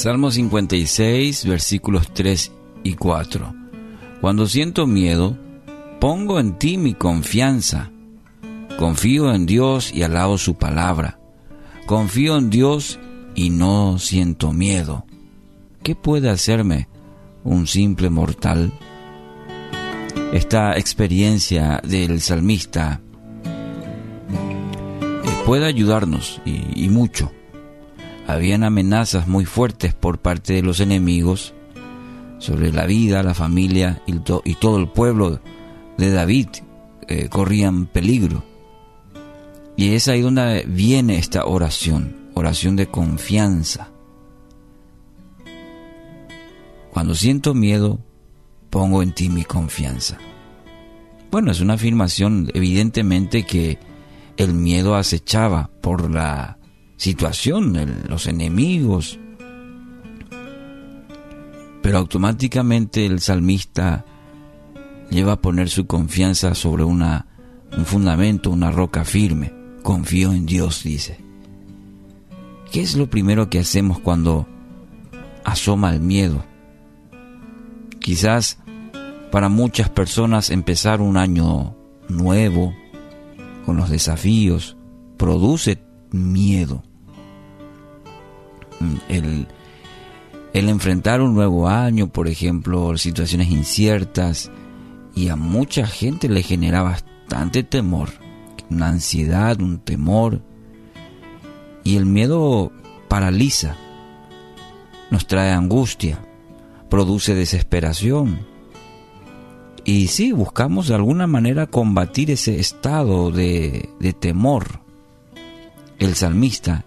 Salmo 56, versículos 3 y 4. Cuando siento miedo, pongo en ti mi confianza. Confío en Dios y alabo su palabra. Confío en Dios y no siento miedo. ¿Qué puede hacerme un simple mortal? Esta experiencia del salmista eh, puede ayudarnos y, y mucho habían amenazas muy fuertes por parte de los enemigos sobre la vida, la familia y, todo el pueblo de David eh, corrían peligro. Y es ahí donde viene esta oración, oración de confianza. Cuando siento miedo, pongo en ti mi confianza. Bueno, es una afirmación evidentemente que el miedo acechaba por la situación, los enemigos. Pero automáticamente el salmista lleva a poner su confianza sobre una, un fundamento, una roca firme. Confío en Dios, dice. ¿Qué es lo primero que hacemos cuando asoma el miedo? Quizás para muchas personas empezar un año nuevo, con los desafíos, produce miedo el, enfrentar un nuevo año, por ejemplo, situaciones inciertas, y a mucha gente le genera bastante temor, una ansiedad, un temor, y el miedo paraliza, nos trae angustia, produce desesperación. Y sí, buscamos de alguna manera combatir ese estado de, de temor. El salmista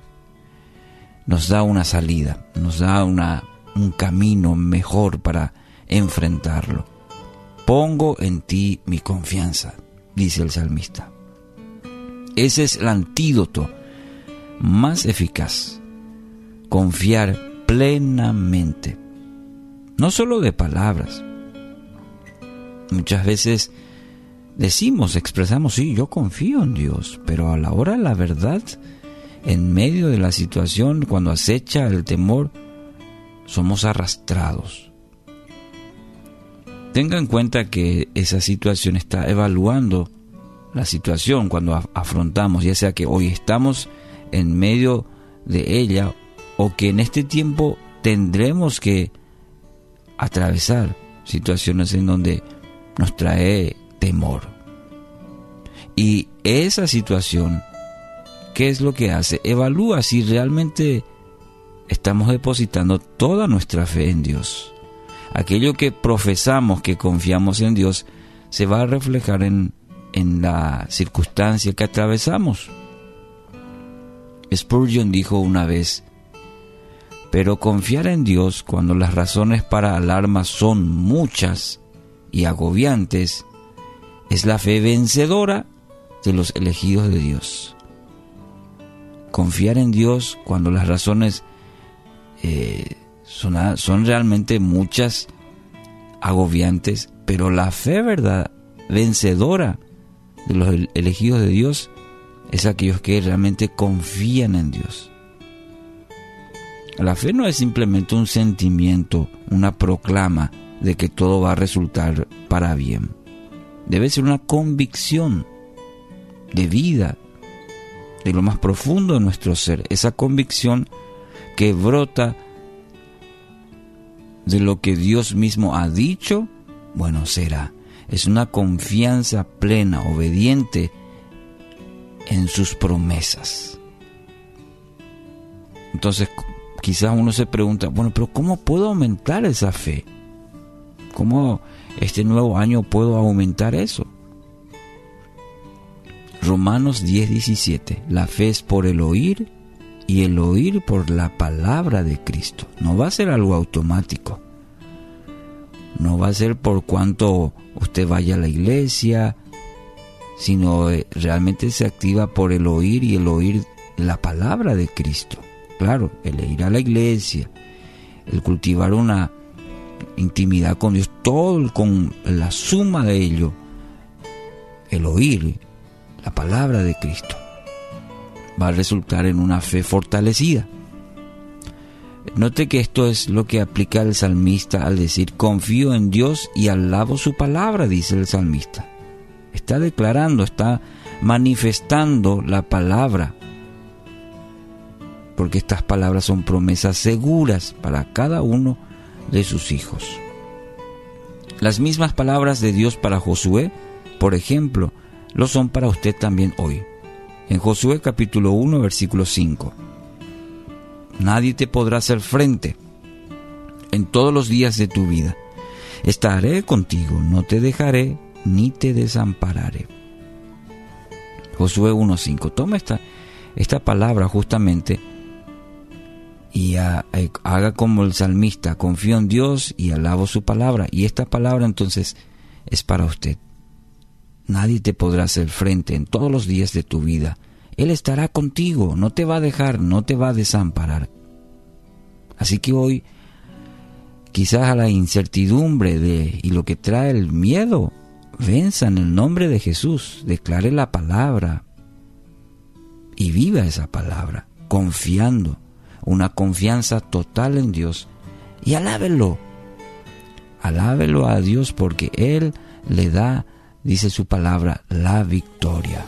nos da una salida, nos da una, un camino mejor para enfrentarlo. Pongo en ti mi confianza, dice el salmista. Ese es el antídoto más eficaz. Confiar plenamente. No solo de palabras. Muchas veces decimos, expresamos, sí, yo confío en Dios, pero a la hora la verdad en medio de la situación, cuando acecha el temor, somos arrastrados. Tenga en cuenta que esa situación está evaluando la situación cuando afrontamos, ya sea que hoy estamos en medio de ella o que en este tiempo tendremos que atravesar situaciones en donde nos trae temor. Y esa situación ¿qué es lo que hace? Evalúa si realmente estamos depositando toda nuestra fe en Dios. Aquello que profesamos que confiamos en Dios se va a reflejar en, en la circunstancia que atravesamos. Spurgeon dijo una vez, pero confiar en Dios cuando las razones para alarma son muchas y agobiantes es la fe vencedora de los elegidos de Dios confiar en Dios cuando las razones eh, son, son realmente muchas, agobiantes, pero la fe verdad vencedora de los elegidos de Dios es aquellos que realmente confían en Dios. La fe no es simplemente un sentimiento, una proclama de que todo va a resultar para bien. Debe ser una convicción de vida, de lo más profundo de nuestro ser, esa convicción que brota de lo que Dios mismo ha dicho, bueno, será. Es una confianza plena, obediente en sus promesas. Entonces, quizás uno se pregunta, bueno, pero ¿cómo puedo aumentar esa fe? ¿Cómo este nuevo año puedo aumentar eso? Romanos 10:17. La fe es por el oír y el oír por la palabra de Cristo. No va a ser algo automático. No va a ser por cuanto usted vaya a la iglesia, sino eh, realmente se activa por el oír y el oír la palabra de Cristo. Claro, el ir a la iglesia, el cultivar una intimidad con Dios, todo con la suma de ello, el oír la palabra de Cristo, va a resultar en una fe fortalecida. Note que esto es lo que aplica el salmista al decir confío en Dios y alabo su palabra, dice el salmista. Está declarando, está manifestando la palabra, porque estas palabras son promesas seguras para cada uno de sus hijos. Las mismas palabras de Dios para Josué, por ejemplo, lo son para usted también hoy. En Josué capítulo 1, versículo 5. Nadie te podrá hacer frente en todos los días de tu vida. Estaré contigo, no te dejaré ni te desampararé. Josué 1.5. Toma esta, esta palabra justamente y haga como el salmista, confío en Dios y alabo su palabra. Y esta palabra entonces es para usted. Nadie te podrá hacer frente en todos los días de tu vida. Él estará contigo, no te va a dejar, no te va a desamparar. Así que hoy, quizás a la incertidumbre de, y lo que trae el miedo, venza en el nombre de Jesús, declare la palabra y viva esa palabra, confiando, una confianza total en Dios y alábelo. Alábelo a Dios porque Él le da, dice su palabra, la victoria.